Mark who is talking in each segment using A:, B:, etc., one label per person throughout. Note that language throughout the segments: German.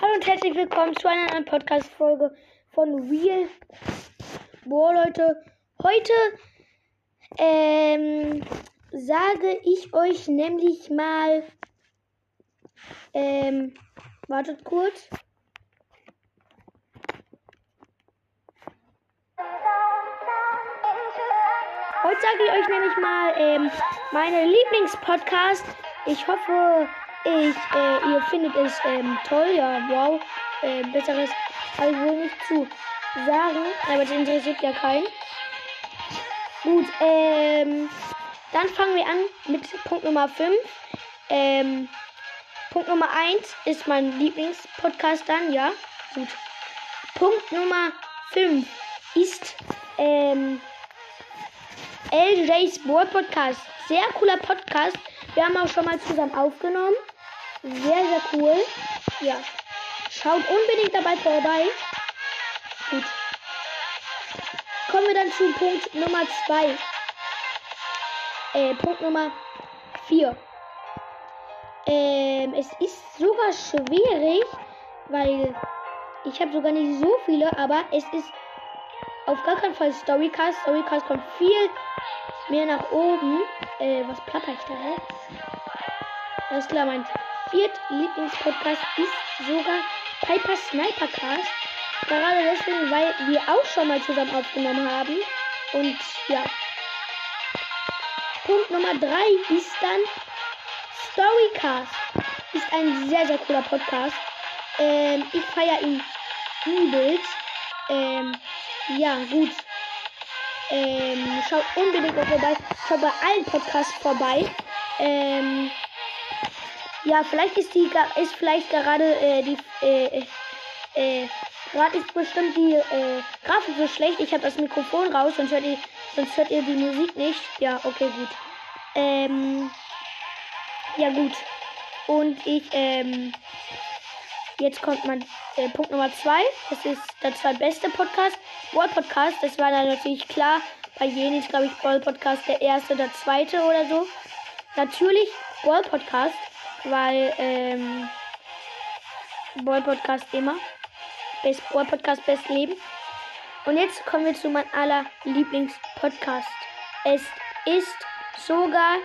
A: Hallo und herzlich willkommen zu einer neuen Podcast-Folge von Real. Boah, Leute, heute ähm, sage ich euch nämlich mal. Ähm, wartet kurz. Heute sage ich euch nämlich mal ähm, meine Lieblingspodcast ich hoffe, ich, äh, ihr findet es ähm, toll. Ja, wow. Äh, besseres habe ich wohl nicht zu sagen. Aber das interessiert ja keinen. Gut, ähm, dann fangen wir an mit Punkt Nummer 5. Ähm, Punkt Nummer 1 ist mein Lieblingspodcast dann, ja. Gut. Punkt Nummer 5 ist ähm, LJ's Board Podcast. Sehr cooler Podcast. Wir haben auch schon mal zusammen aufgenommen. Sehr, sehr cool. Ja. Schaut unbedingt dabei vorbei. Gut. Kommen wir dann zu Punkt Nummer 2. Äh, Punkt Nummer 4. Ähm, es ist sogar schwierig, weil ich habe sogar nicht so viele, aber es ist auf gar keinen Fall Storycast. Storycast kommt viel mehr nach oben. Äh, was plapper ich da? Hä? Alles klar, mein viert Lieblingspodcast ist sogar Piper Snipercast. Gerade deswegen, weil wir auch schon mal zusammen aufgenommen haben. Und ja. Punkt Nummer 3 ist dann Storycast. Ist ein sehr, sehr cooler Podcast. Ähm, ich feiere ihn übelst. Ähm, ja, gut. Ähm, schaut unbedingt mal vorbei. Schaut bei allen Podcasts vorbei. Ähm, ja, vielleicht ist die ist vielleicht gerade äh, die äh, äh, gerade ist bestimmt die äh, Grafik so schlecht. Ich habe das Mikrofon raus, sonst hört ihr sonst hört ihr die Musik nicht. Ja, okay, gut. Ähm, ja gut. Und ich ähm, jetzt kommt man äh, Punkt Nummer zwei. Das ist der zweitbeste Podcast. Ball Podcast. Das war dann natürlich klar. Bei jedem ist glaube ich Ball Podcast der erste, der zweite oder so. Natürlich Ball Podcast weil ähm, Boy Podcast immer. Best Boy Podcast, best Leben. Und jetzt kommen wir zu meinem aller Lieblingspodcast. Es ist sogar,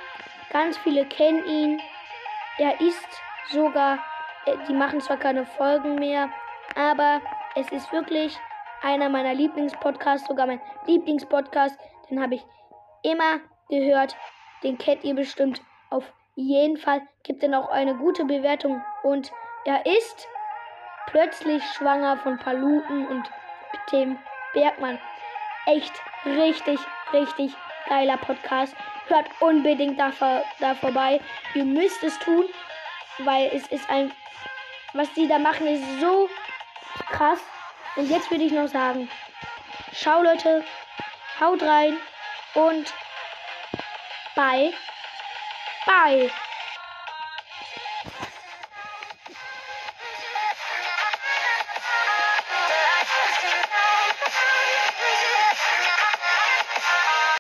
A: ganz viele kennen ihn. Er ist sogar, die machen zwar keine Folgen mehr, aber es ist wirklich einer meiner Lieblingspodcasts, sogar mein Lieblingspodcast. Den habe ich immer gehört. Den kennt ihr bestimmt auf jeden Fall gibt er noch eine gute Bewertung und er ist plötzlich schwanger von Paluten und dem Bergmann. Echt richtig, richtig geiler Podcast. Hört unbedingt da, da vorbei. Ihr müsst es tun, weil es ist ein, was die da machen, ist so krass. Und jetzt würde ich noch sagen, schau Leute, haut rein und bye. Bye.